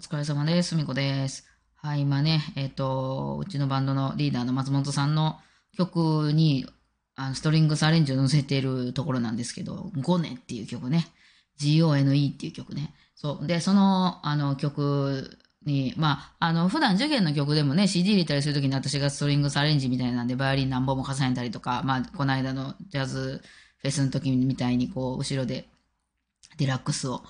疲れ様です。みこです。はい、今ね、えっ、と、うちのバンドのリーダーの松本さんの曲に、あのストリングスアレンジを載せているところなんですけど、ゴネっていう曲ね。G-O-N-E っていう曲ね。そう。で、その、あの、曲に、まあ、あの、普段受験の曲でもね、CD 入れたりするときに私がストリングスアレンジみたいなんで、バイオリン何本も重ねたりとか、まあ、この間のジャズフェスの時みたいに、こう、後ろで、デラックスを、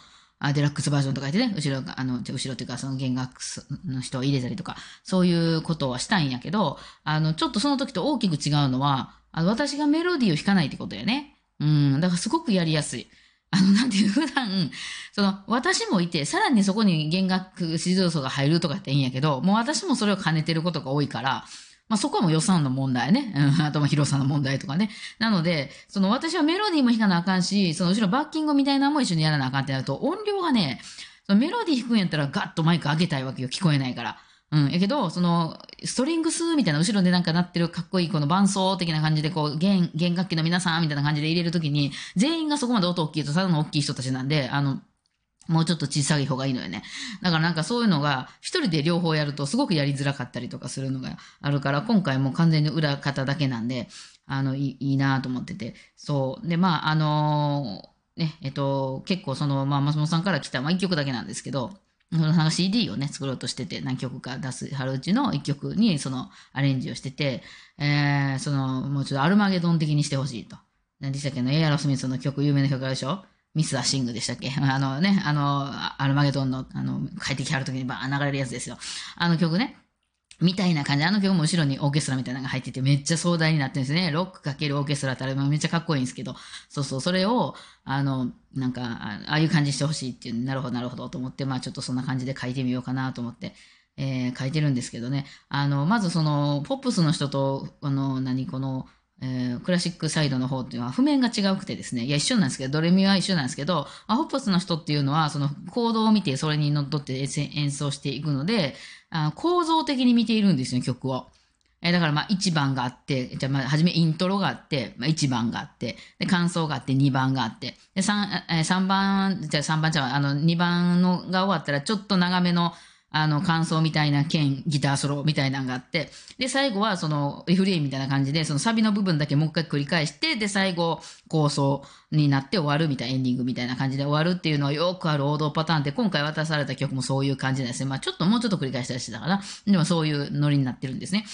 あデラックスバージョンとか言ってね、後ろが、あの、後ろっていうか、その弦楽の人を入れたりとか、そういうことはしたんやけど、あの、ちょっとその時と大きく違うのは、あの、私がメロディーを弾かないってことやね。うん、だからすごくやりやすい。あの、なんていう、普段、その、私もいて、さらにそこに弦楽指導層が入るとかっていいんやけど、もう私もそれを兼ねてることが多いから、まあそこはもう予算の問題ね。うん、あとまあ広さの問題とかね。なので、その私はメロディーも弾かなあかんし、その後ろバッキングみたいなのも一緒にやらなあかんってなると、音量がね、そのメロディー弾くんやったらガッとマイク上げたいわけよ。聞こえないから。うん。やけど、その、ストリングスみたいな後ろでなんか鳴ってるかっこいいこの伴奏的な感じでこう、弦、弦楽器の皆さんみたいな感じで入れるときに、全員がそこまで音大きいとただの大きい人たちなんで、あの、もうちょっと小さい方がいいのよね。だからなんかそういうのが、一人で両方やるとすごくやりづらかったりとかするのがあるから、今回も完全に裏方だけなんで、あの、いいいなと思ってて。そう。で、まあ、あのーね、えっと、結構その、まあ、松本さんから来た、まあ、一曲だけなんですけど、そのなんか CD をね、作ろうとしてて、何曲か出す、春うちの一曲にそのアレンジをしてて、えー、その、もうちょっとアルマゲドン的にしてほしいと。何でしたっけ？のエアロスミスの曲、有名な曲あるでしょ？ミス・アシングでしたっけ？あのね、あの、アルマゲドンの、あの、帰ってきはるときにバーン流れるやつですよ。あの曲ね。みたいな感じ。あの曲も後ろにオーケストラみたいなのが入っててめっちゃ壮大になってるんですね。ロックかけるオーケストラってあれもめっちゃかっこいいんですけど。そうそう、それを、あの、なんか、ああいう感じしてほしいっていう、なるほど、なるほどと思って、まあちょっとそんな感じで書いてみようかなと思って。えー書いてるんですけどね。あの、まずその、ポップスの人と、あの、何、この、えークラシックサイドの方っていうのは譜面が違うくてですね。いや、一緒なんですけど、ドレミは一緒なんですけど、あホップスの人っていうのは、そのコードを見て、それにのっとって演奏していくので、あ構造的に見ているんですよ、曲を。えーだからまあ1番があって、じゃあまあ初めイントロがあって、まあ、1番があって、で感想があって2番があって、で 3, え3番、じゃあ3番じゃああの2番のが終わったらちょっと長めのあの感想みたいな剣ギターソロみたいなのがあって、で最後はそのリフレインみたいな感じで、そのサビの部分だけもう一回繰り返して、で最後構想になって終わるみたいなエンディングみたいな感じで終わるっていうのはよくある王道パターンで、今回渡された曲もそういう感じなんですね。まあちょっともうちょっと繰り返したりしてたかな。でもそういうノリになってるんですね。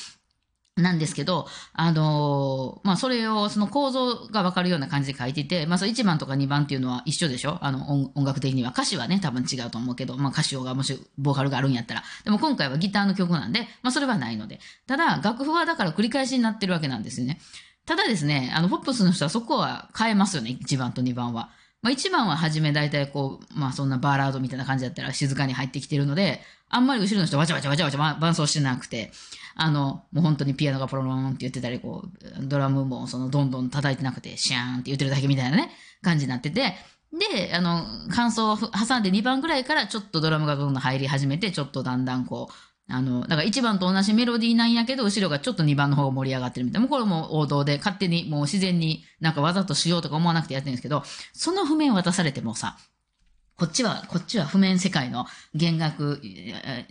なんですけど、あのーまあ、それを、その構造がわかるような感じで書いてて、まあ、その1番とか2番っていうのは一緒でしょ？あの音、音楽的には。歌詞はね、多分違うと思うけど、まあ、歌詞がもし、ボーカルがあるんやったら。でも今回はギターの曲なんで、まあ、それはないので。ただ、楽譜はだから繰り返しになってるわけなんですよね。ただですね、あの、ポップスの人はそこは変えますよね、1番と2番は。まあ、1番は初め大体こう、まあ、そんなバーラードみたいな感じだったら静かに入ってきてるので、あんまり後ろの人わちゃわちゃわちゃわちゃ伴奏してなくて、あの、もう本当にピアノがポロロンって言ってたり、こう、ドラムもそのどんどん叩いてなくて、シャーンって言ってるだけみたいなね、感じになってて、で、あの、感想を挟んで2番ぐらいからちょっとドラムがどんどん入り始めて、ちょっとだんだんこう、あの、だから1番と同じメロディーなんやけど、後ろがちょっと2番の方が盛り上がってるみたいな。もうこれも王道で勝手にもう自然になんかわざとしようとか思わなくてやってるんですけど、その譜面渡されてもさ、こっちは、こっちは譜面世界の弦楽、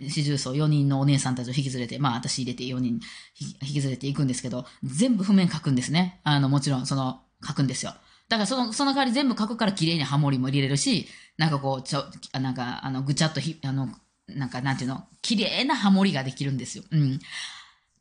四重奏4人のお姉さんたちを引き連れて、まあ私入れて4人引き引き連れていくんですけど、全部譜面書くんですね。あの、もちろん、その、書くんですよ。だからその、その代わり全部書くから綺麗にハモリも入れるし、なんかこう、ちょ、なんか、あの、ぐちゃっとひ、あの、なんか、なんていうの、綺麗なハモリができるんですよ。うん。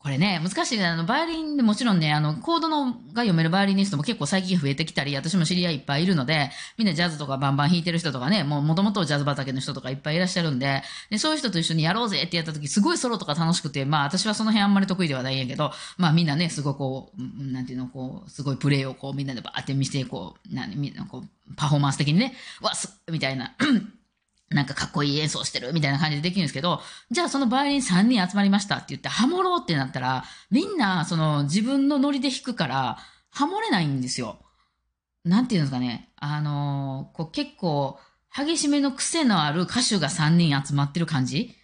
これね、難しいね。あの、バイオリンでもちろんね、あの、コードのが読めるバイオリニストも結構最近増えてきたり、私も知り合いいっぱいいるので、みんなジャズとかバンバン弾いてる人とかね、もう元々ジャズ畑の人とかいっぱいいらっしゃるんで、でそういう人と一緒にやろうぜってやった時、すごいソロとか楽しくて、まあ私はその辺あんまり得意ではないんやけど、まあみんなね、すごいこう、なんていうの、こう、すごいプレイをこうみんなでバーって見せて、こう、なみんなこう、パフォーマンス的にね、わ、すみたいな。なんかかっこいい演奏してるみたいな感じでできるんですけど、じゃあそのバイオリン3人集まりましたって言ってハモろうってなったら、みんなその自分のノリで弾くから、ハモれないんですよ。なんていうんですかね。あのーこう結構激しめの癖のある歌手が3人集まってる感じ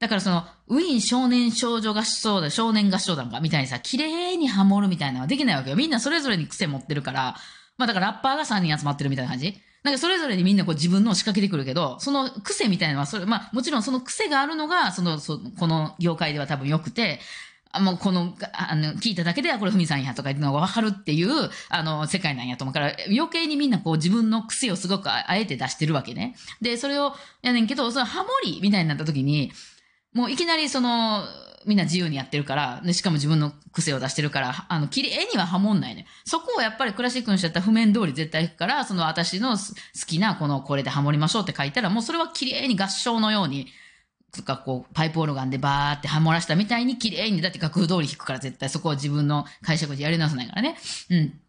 だからその、ウィーン少年少女合唱団、少年合唱団かみたいにさ、綺麗にハモるみたいなのはできないわけよ。みんなそれぞれに癖持ってるから、まあだからラッパーが3人集まってるみたいな感じなんかそれぞれにみんなこう自分のを仕掛けてくるけど、その癖みたいなのは、それ、まあもちろんその癖があるのが、その、そこの業界では多分良くて、あもうこの、あの、聞いただけではこれふみさんやとかいうのがわかるっていう、あの、世界なんやと思うから、余計にみんなこう自分の癖をすごくあえて出してるわけね。で、それをやねんけど、そのハモリみたいになった時に、もういきなりその、みんな自由にやってるから、で、しかも自分の癖を出してるから、あの、綺麗にはハモんないね。そこをやっぱりクラシックの人だったら譜面通り絶対行くから、その私の好きなこのこれでハモりましょうって書いたら、もうそれは綺麗に合唱のように、とかこう、パイプオルガンでバーってハモらしたみたいに綺麗に、だって楽譜通り弾くから絶対そこは自分の解釈でやり直さないからね。うん。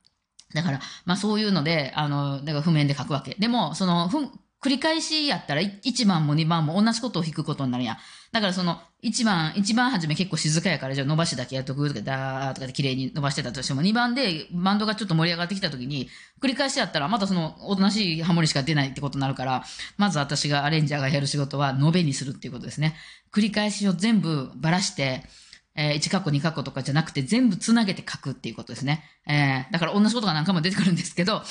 だから、まあそういうので、あの、だから譜面で書くわけ。でも、その、ふ繰り返しやったら1番も2番も同じことを弾くことになるやん。だからその、1番、一番初め結構静かやから、じゃあ伸ばしだけやっとくとか、ダーとかで綺麗に伸ばしてたとしても、2番でバンドがちょっと盛り上がってきた時に、繰り返しやったら、またその、おとなしいハモリしか出ないってことになるから、まず私がアレンジャーがやる仕事は、延べにするっていうことですね。繰り返しを全部ばらして、えー、1カッコ2カッコとかじゃなくて全部つなげて書くっていうことですね。えー、だから同じことが何回も出てくるんですけど、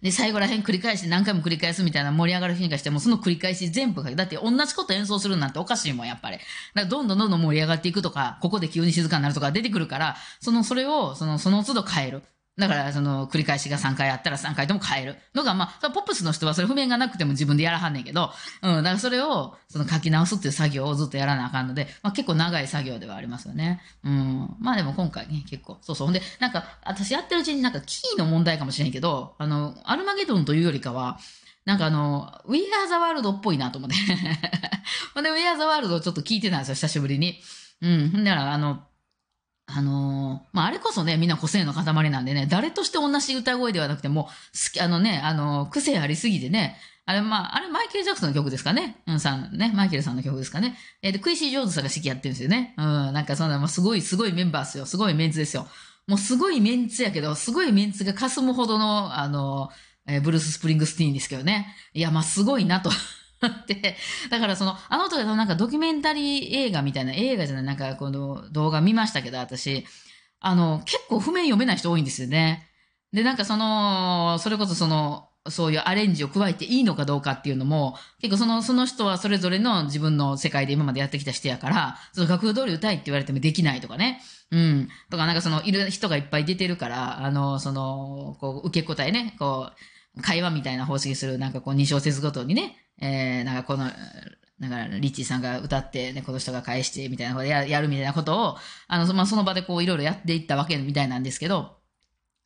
で、最後らへん繰り返して何回も繰り返すみたいな盛り上がる日にしても、その繰り返し全部書け。だって同じこと演奏するなんておかしいもん、やっぱり。だからどんどんどんどん盛り上がっていくとか、ここで急に静かになるとか出てくるから、その、それを、その、その都度変える。だから、その、繰り返しが3回あったら3回とも変えるのが、まあ、ポップスの人はそれ譜面がなくても自分でやらはんねんけど、うん、だからそれを、その書き直すっていう作業をずっとやらなあかんので、まあ結構長い作業ではありますよね。うん。まあでも今回ね、結構、そうそう。ほんで、なんか、私やってるうちになんかキーの問題かもしれんけど、あの、アルマゲドンというよりかは、なんかあの、We Are the World っぽいなと思って。ほんで、We Are the World をちょっと聞いてたんですよ、久しぶりに。うん。だから、あの、あのー、まあ、あれこそね、みんな個性の塊なんでね、誰として同じ歌声ではなくても、好き、あのね、あのー、癖ありすぎてね、あれ、まあ、あれ、マイケル・ジャクソンの曲ですかね？うん、さん、ね、マイケルさんの曲ですかね？えー、で、クインシー・ジョーンズさんが指揮やってるんですよね。うん、なんかそんな、まあ、すごい、すごいメンバーですよ。すごいメンツですよ。もうすごいメンツやけど、すごいメンツが霞むほどの、あのー、え、ブルース・スプリングスティーンですけどね。いや、まあ、すごいなと。で、だからその、あの時のなんかドキュメンタリー映画みたいな映画じゃない、なんかこの動画見ましたけど、私、あの、結構譜面読めない人多いんですよね。で、なんかその、それこそその、そういうアレンジを加えていいのかどうかっていうのも、結構その、その人はそれぞれの自分の世界で今までやってきた人やから、その楽譜通り歌いって言われてもできないとかね。うん。とか、なんかその、いる人がいっぱい出てるから、あの、その、こう、受け答えね、こう、会話みたいな方式する、なんかこう、2小節ごとにね、えー、なんかこの、なんか、リッチーさんが歌って、ね、この人が返して、みたいなことややるみたいなことを、あの、まあ、その場でこう、いろいろやっていったわけみたいなんですけど、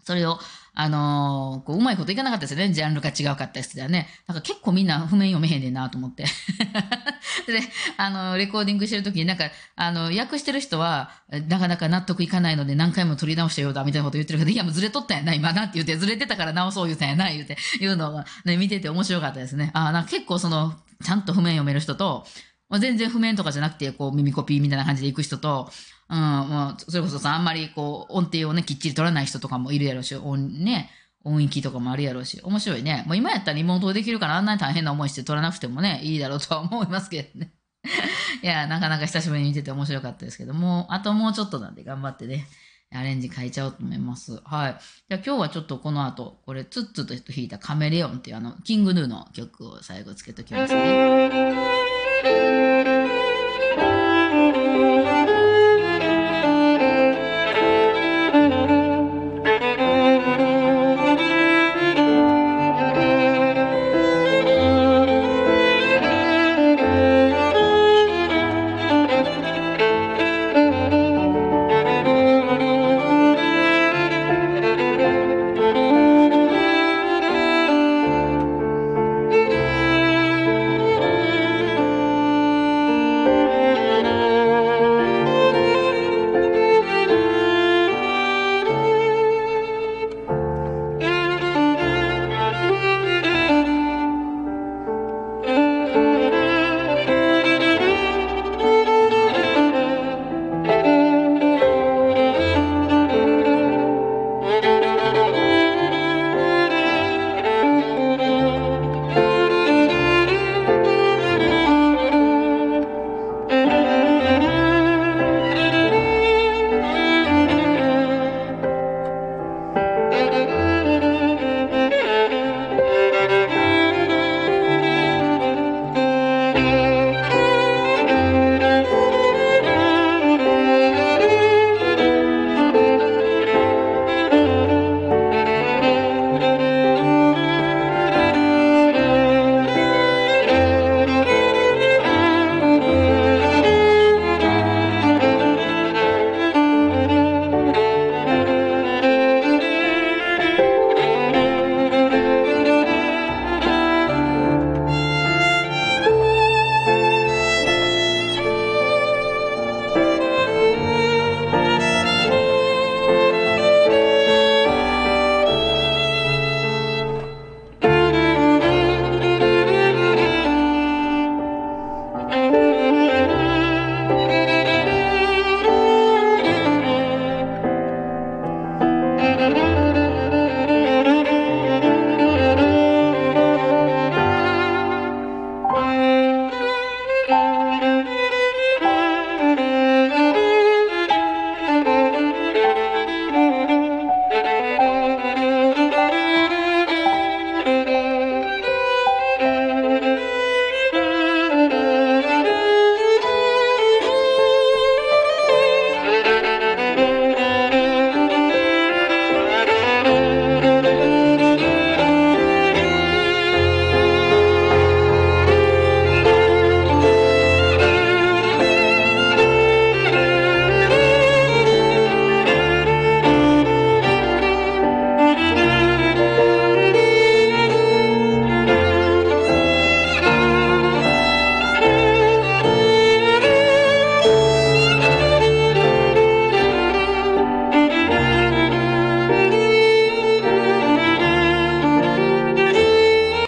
それを、あのー、こう、うまいこといかなかったですよね。ジャンルが違うかったですよね。なんか結構みんな譜面読めへんねんなと思って。で、あの、レコーディングしてるときになんか、あの、訳してる人は、なかなか納得いかないので何回も取り直したようだ、みたいなこと言ってるけど、いや、もうずれとったんやな、今なって言って、ずれてたから直そう言うたんやな、言うて、いうのがね、見てて面白かったですね。あなんか結構その、ちゃんと譜面読める人と、まあ、全然譜面とかじゃなくて、こう、耳コピーみたいな感じで行く人と、うん、まあ、それこそさ、あんまりこう、音程をね、きっちり取らない人とかもいるやろうし、音ね、音域とかもあるやろうし、面白いね。もう今やったらリモートできるからあんなに大変な思いして取らなくてもね、いいだろうとは思いますけどね。いや、なかなか久しぶりに見てて面白かったですけども、あともうちょっとなんで頑張ってね、アレンジ変えちゃおうと思います。はい。じゃあ今日はちょっとこの後、これ、ツッツッと弾いたカメレオンっていうあの、キングヌーの曲を最後つけときますね。